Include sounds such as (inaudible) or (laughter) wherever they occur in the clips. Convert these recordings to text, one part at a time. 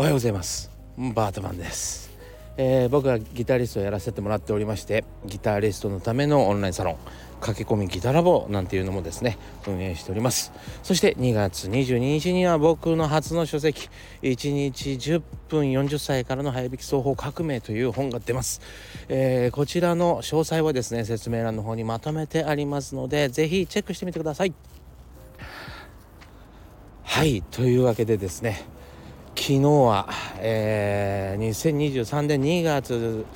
おはようございます。バートマンです、えー、僕はギタリストをやらせてもらっておりましてギタリストのためのオンラインサロン駆け込みギタラボなんていうのもですね運営しております。そして2月22日には僕の初の書籍1日10分40歳からの早引き双方革命という本が出ます、えー、こちらの詳細はですね説明欄の方にまとめてありますのでぜひチェックしてみてください。はいというわけでですね昨日は、えー、2023年2月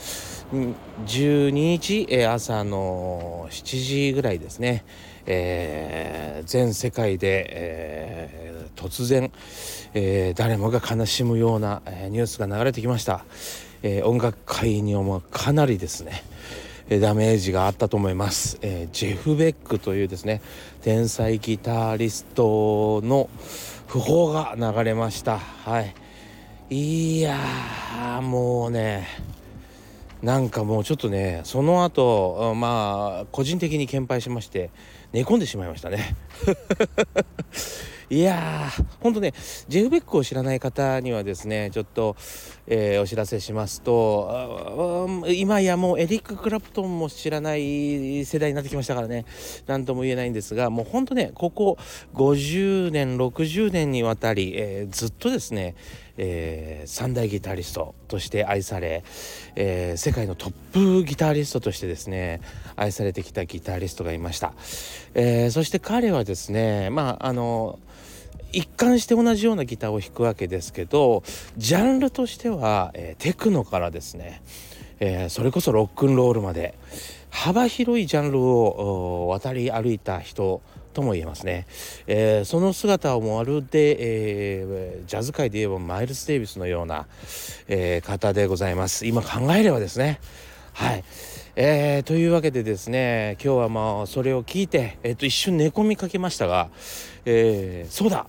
12日、えー、朝の7時ぐらいですね、えー、全世界で、えー、突然、えー、誰もが悲しむような、えー、ニュースが流れてきました、えー、音楽界にもかなりですねダメージがあったと思います、えー、ジェフ・ベックというですね天才ギタリストの訃報が流れました。はい。いやもうねなんかもうちょっとねその後まあ個人的に献杯しまして寝込んでしまいましたね。(laughs) いやーほんとねジェフ・ベックを知らない方にはですねちょっと、えー、お知らせしますと今やもうエリック・クラプトンも知らない世代になってきましたからね。何とも言えないんですがもうほんとねここ50年60年にわたり、えー、ずっとですねえー、三大ギタリストとして愛され、えー、世界のトップギタリストとしてですね愛されてきたギタリストがいました、えー、そして彼はですねまああの一貫して同じようなギターを弾くわけですけどジャンルとしては、え、テクノからですね、え、それこそロックンロールまで幅広いジャンルを渡り歩いた人とも言えますね、えー、その姿をまるで、えー、ジャズ界で言えばマイルス・デイビスのような、えー、方でございます。今考えればですね。はい、えー、というわけでですね今日はまあそれを聞いて、えー、と一瞬寝込みかけましたが、えー、そうだ。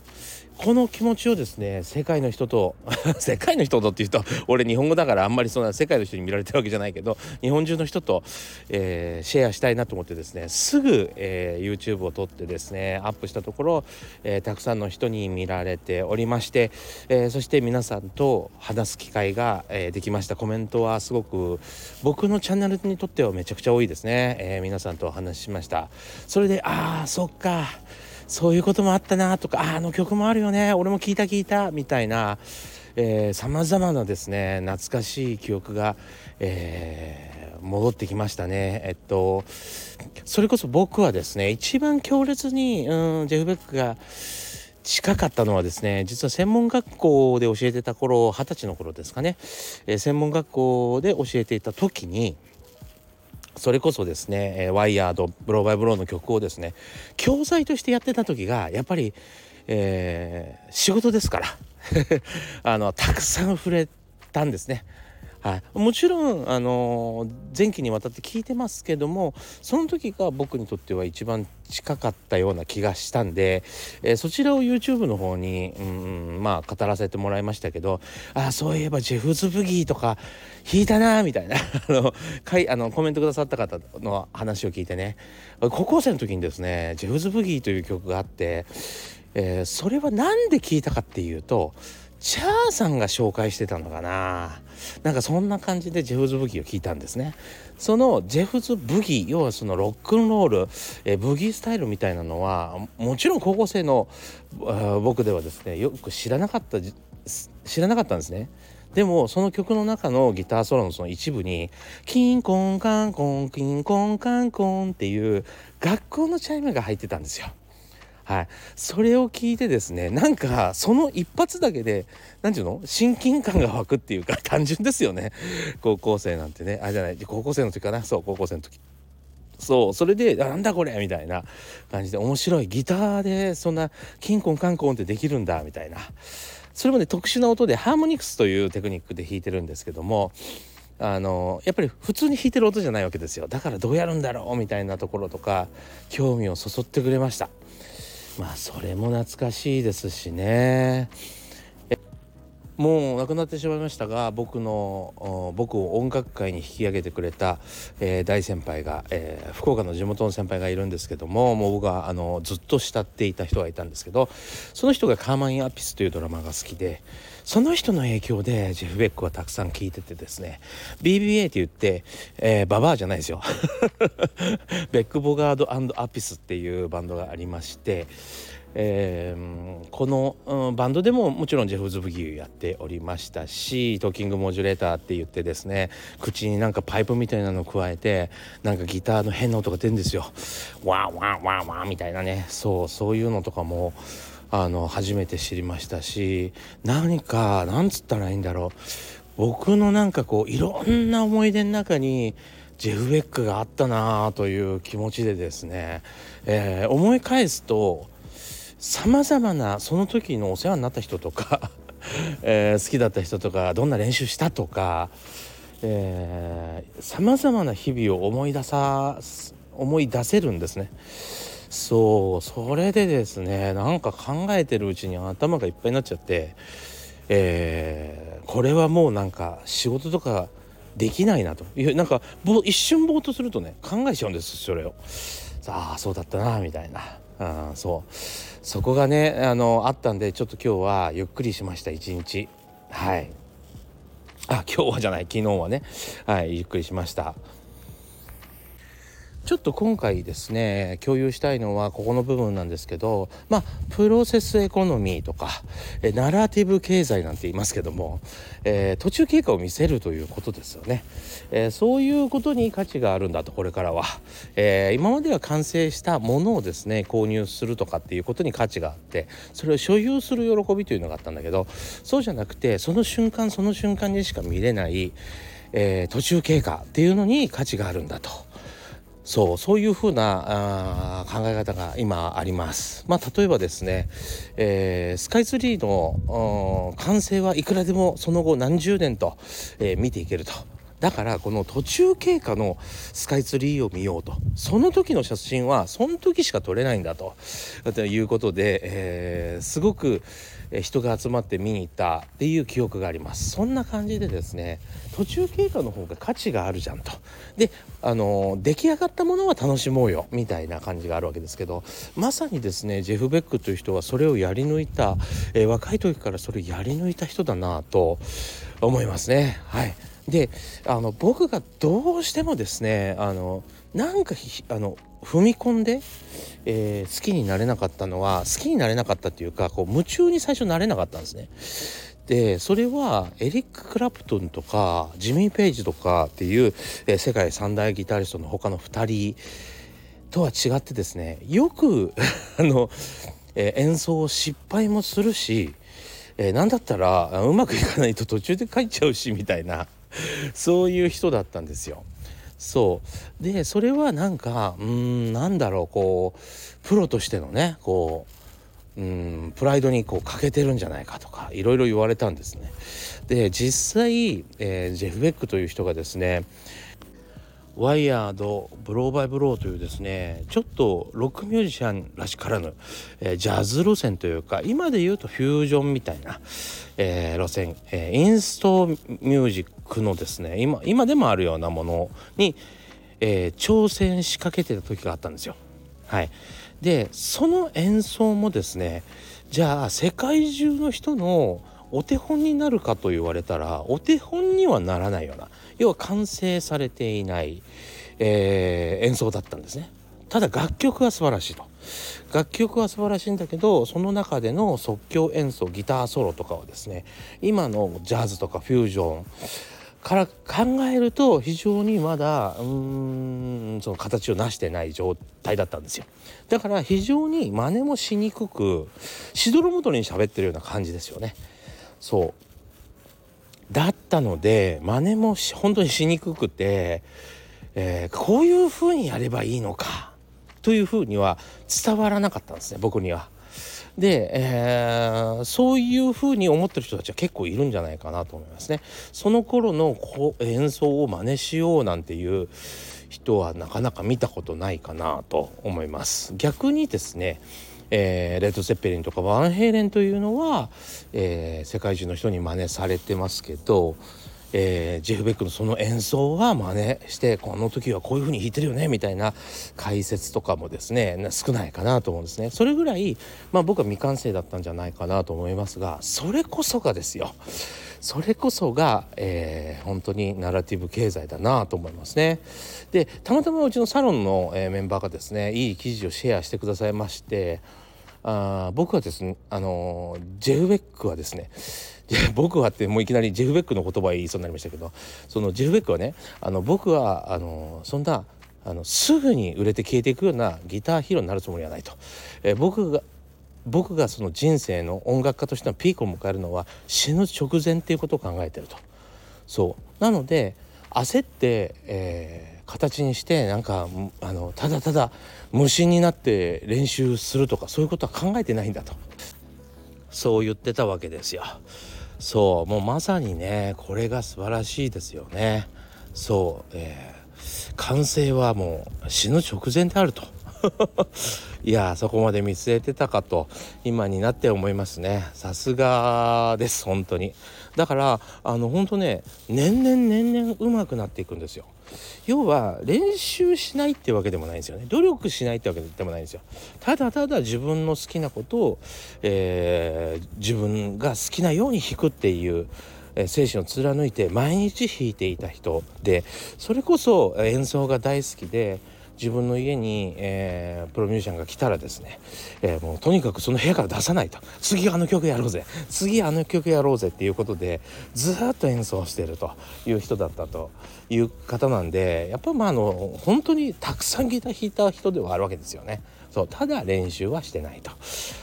この気持ちをですね世界の人と (laughs) 世界の人とっていうと俺日本語だからあんまりそんな世界の人に見られてるわけじゃないけど日本中の人と、えー、シェアしたいなと思ってですねすぐ、えー、YouTube を撮ってですねアップしたところ、えー、たくさんの人に見られておりまして、えそして皆さんと話す機会が、えできました。コメントはすごく僕のチャンネルにとってはめちゃくちゃ多いですね、え皆さんとお話ししました。それでああそっか。そういうこともあったなとかあの曲もあるよね俺も聞いた聞いたみたいなさまざまなですね懐かしい記憶が、えー、戻ってきましたね。えっとそれこそ僕はですね一番強烈に、うん、ジェフ・ベックが近かったのはですね実は専門学校で教えてた頃二十歳の頃ですかね、えー、専門学校で教えていた時にそれこそですね、えー、ワイヤードブローバイブローの曲をですね教材としてやってた時がやっぱり、えー、仕事ですから (laughs) あのたくさん触れたんですね。はい、もちろん、あの前期にわたって聞いてますけどもその時が僕にとっては一番近かったような気がしたんで、えー、そちらを YouTube の方に、うん、まあ語らせてもらいましたけどあそういえばジェフズ・ブギーとか弾いたなみたいな (laughs) あのかいあのコメントくださった方の話を聞いてね。高校生の時にですねジェフズ・ブギーという曲があって、えー、それは何で聞いたかっていうとチャーさんが紹介してたのかな。なんかそんな感じでジェフズ・ブギーを聞いたんですねそのジェフズ・ブギー要はそのロックンロール、えブギースタイルみたいなのはもちろん高校生の僕ではですねよく知らなかった知らなかったんですねでもその曲の中のギターソロのその一部にキンコンカンコンキンコンカンコンっていう学校のチャイムが入ってたんですよ。はい、それを聞いてですねなんかその一発だけで何て言うの？親近感が湧くっていうか (laughs) 単純ですよね。高校生なんてね。あじゃない。高校生の時かな？そう高校生の時。そうそれでなんだこれ？みたいな感じで面白い。ギターでそんなキンコンカンコンってできるんだ。みたいな。それもね特殊な音でハーモニクスというテクニックで弾いてるんですけどもあのやっぱり普通に弾いてる音じゃないわけですよ。だからどうやるんだろう？みたいなところとか興味をそそってくれました。まあそれも懐かしいですしね。もう亡くなってしまいましたが僕の僕を音楽界に引き上げてくれた、えー、大先輩が、えー、福岡の地元の先輩がいるんですけどももう僕はあのずっと慕っていた人がいたんですけどその人が「カーマン・アピス」というドラマが好きでその人の影響でジェフ・ベックはたくさん聴いててですね BBA って言って、えー、ババアじゃないですよ。ベック・ボガート&アピスっていうバンドがありましてえー、この、うん、バンドでももちろん Jeff's Boogie やっておりましたしトーキングモジュレーターって言ってですね口になんかパイプみたいなのを咥えてなんかギターの変な音が出るんですよ。ワンワンワンワンみたいなねそうそういうのとかもあの初めて知りましたし何かなんつったらいいんだろう僕のなんかこういろんな思い出の中にジェフ・ベックがあったなという気持ちでですね、えー、思い返すとさまざまなその時のお世話になった人とか (laughs) えー、好きだった人とかどんな練習したとかさまざまな日々を思い出さ思い出せるんですね。そうそれでですねなんか考えてるうちに頭がいっぱいになっちゃって、えー、これはもうなんか仕事とかできないなというなんか一瞬ぼーっとするとね考えちゃうんですそれを。ああそうだったなみたいな。あそう。そこがねあのあったんでちょっと今日はゆっくりしました一日。はい。あ今日はじゃない昨日はね。はいゆっくりしました。ちょっと今回ですね共有したいのはここの部分なんですけどまあプロセスエコノミーとかえナラティブ経済なんて言いますけども、えー、途中経過を見せるということですよね、えー、そういうことに価値があるんだとこれからは、えー、今までは完成したものをですね購入するとかっていうことに価値があってそれを所有する喜びというのがあったんだけどそうじゃなくてその瞬間その瞬間にしか見れない、え途中経過っていうのに価値があるんだと。そうそういうふうなあ考え方が今あります。まあ、例えばですね、えー、スカイツリーの完成はいくらでもその後何十年と、えー、見ていけると。だからこの途中経過のスカイツリーを見ようとその時の写真はその時しか撮れないんだということで、えー、すごく人が集まって見に行ったっていう記憶があります。そんな感じでですね途中経過の方が価値があるじゃんと。であの出来上がったものは楽しもうよみたいな感じがあるわけですけどまさにですねジェフ・ベックという人はそれをやり抜いた、えー、若い時からそれをやり抜いた人だなと思いますね。はい。であの僕がどうしてもですねあのなんかあの踏み込んで、えー、好きになれなかったのは好きになれなかったっていうかこう夢中に最初なれなかったんですね。でそれはエリック・クラプトンとかジミー・ペイジとかっていう、えー、世界三大ギタリストの他の2人とは違ってですねよく (laughs) あの、えー、演奏を失敗もするし、えー、何だったらうまくいかないと途中で帰っちゃうしみたいなそういう人だったんですよ。そうでそれはなんかうんなんだろうこうプロとしてのねこううんプライドにこう欠けてるんじゃないかとかいろいろ言われたんですね。で実際、えー、ジェフ・ベックという人がですねワイヤードブローバイブローというですねちょっとロックミュージシャンらしからぬ、えー、ジャズ路線というか今で言うとフュージョンみたいな、えー、路線、えー、インストミュージックのですね今今でもあるようなものに、え挑戦しかけてた時があったんですよ。はい、でその演奏もですねじゃあ世界中の人のお手本になるかと言われたらお手本にはならないような要は完成されていない、えー、演奏だったんですね。ただ楽曲は素晴らしいと。楽曲は素晴らしいんだけどその中での即興演奏ギターソロとかはですね今のジャズとかフュージョンから考えると非常にまだうーんその形を成してない状態だったんですよだから非常に真似もしにくくしどろもどろに喋ってるような感じですよねそうだったので真似も本当にしにくくて、えー、こういう風にやればいいのかというふうには伝わらなかったんですね僕には。で、えー、そういうふうに思ってる人たちは結構いるんじゃないかなと思いますね。その頃の演奏を真似しようなんていう人はなかなか見たことないかなと思います。逆にですねえー、レッド・セッペリンとかワンヘイレンというのは、えー、世界中の人に真似されてますけど、えー、ジェフ・ベックのその演奏は真似してこの時はこういう風に弾いてるよねみたいな解説とかもですね少ないかなと思うんですね。それぐらい、まあ、僕は未完成だったんじゃないかなと思いますがそれこそがですよ。それこそが、えー、本当にナラティブ経済だなと思いますね。でたまたまうちのサロンの、えー、メンバーがですねいい記事をシェアしてくださいましてあ僕はですねあのジェフ・ベックはですね僕はってもういきなりジェフ・ベックの言葉言いそうになりましたけどそのジェフ・ベックはねあの僕はあのそんなあのすぐに売れて消えていくようなギターヒーローになるつもりはないと、えー、僕が僕がその人生の音楽家としてのピークを迎えるのは死ぬ直前っていうことを考えてると。そう。なので焦って、えー、形にしてなんかあのただただ無心になって練習するとかそういうことは考えてないんだと。そう言ってたわけですよ。そう。もうまさにねこれが素晴らしいですよね。そう、えー、完成はもう死ぬ直前であると。(laughs) いやそこまで見据えてたかと今になって思いますね。さすがです本当に。だからあの本当ね年々年々上手くなっていくんですよ。要は練習しないってわけでもないんですよね。努力しないってわけでもないんですよ。ただただ自分の好きなことを、えー、自分が好きなように弾くっていう精神を貫いて毎日弾いていた人でそれこそ演奏が大好きで自分の家に、えー、プロミュージシャンが来たらですね、えー、もうとにかくその部屋から出さないと次あの曲やろうぜ次あの曲やろうぜっていうことでずっと演奏してるという人だったという方なんでやっぱまああの本当にたくさんギター弾いた人ではあるわけですよね。そうただ練習はしてないと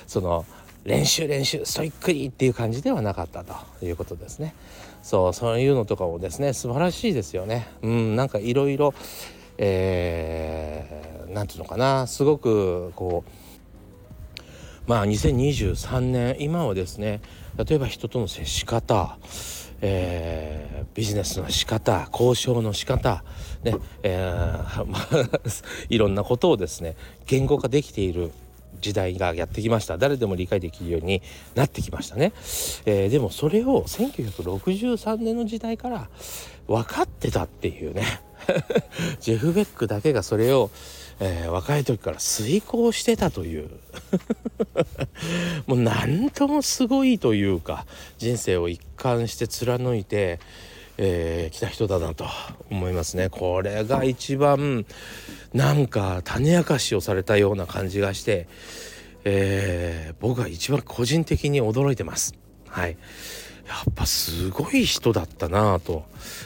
その練習練習ストイックにっていう感じではなかったということですね。そうそういうのとかもですね素晴らしいですよね。うんなんかいろいろえー、て言うのかなすごくこうまあ2023年今はですね例えば人との接し方えー、ビジネスの仕方交渉の仕方ねえー、まあ、(laughs) いろんなことをですね言語化できている時代がやってきました。誰でも理解できるようになってきましたね、えー、でもそれを1963年の時代から分かってたっていうね。(laughs) ジェフ・ベックだけがそれを、えー、若い時から遂行してたという。(laughs) もう何ともすごいというか人生を一貫して貫いてえー、来た人だなと思いますね。これが一番なんか種明かしをされたような感じがして、えー、僕は一番個人的に驚いてます。はい。やっぱすごい人だったなと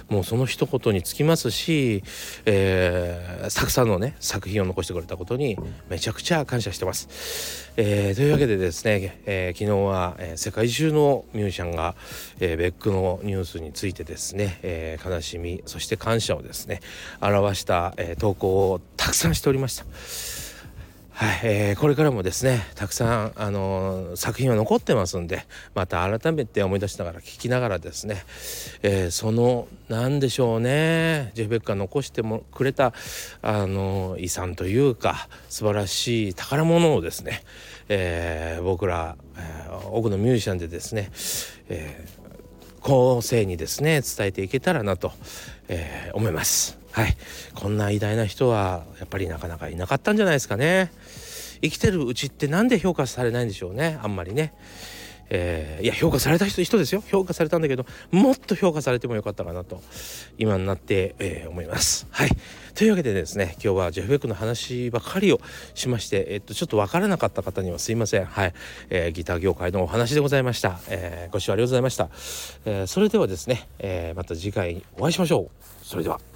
もうその一言につきますし、えー、たくさんのね作品を残してくれたことにめちゃくちゃ感謝してます。えー、というわけでですね、えー、昨日は、えー、世界中のミュージシャンが、えー、ベックのニュースについてですね、えー、悲しみそして感謝をですね表した、えー、投稿をたくさんしておりました。はい、えー、これからもですねたくさん、あのー、作品は残ってますんでまた改めて思い出しながら聞きながらですね、えー、その何でしょうねジェフ・ベックが残してもくれた、あの遺産というか素晴らしい宝物をですね、え僕ら、え多くのミュージシャンでですね、え後世にですね伝えていけたらなと、え思います。はい。こんな偉大な人はやっぱりなかなかいなかったんじゃないですかね。生きてるうちって何で評価されないんでしょうね。あんまりね。えー、いや評価された人人ですよ。評価されたんだけどもっと評価されてもよかったかなと今になって、えー、思います。はい。というわけでですね今日はジェフ・ベックの話ばかりをしまして、えっと、ちょっと分からなかった方にはすいません。はい、えー、ギター業界のお話でございました、えご視聴ありがとうございました、えそれではですね、えまた次回お会いしましょう。それでは。